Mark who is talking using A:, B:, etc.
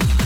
A: again.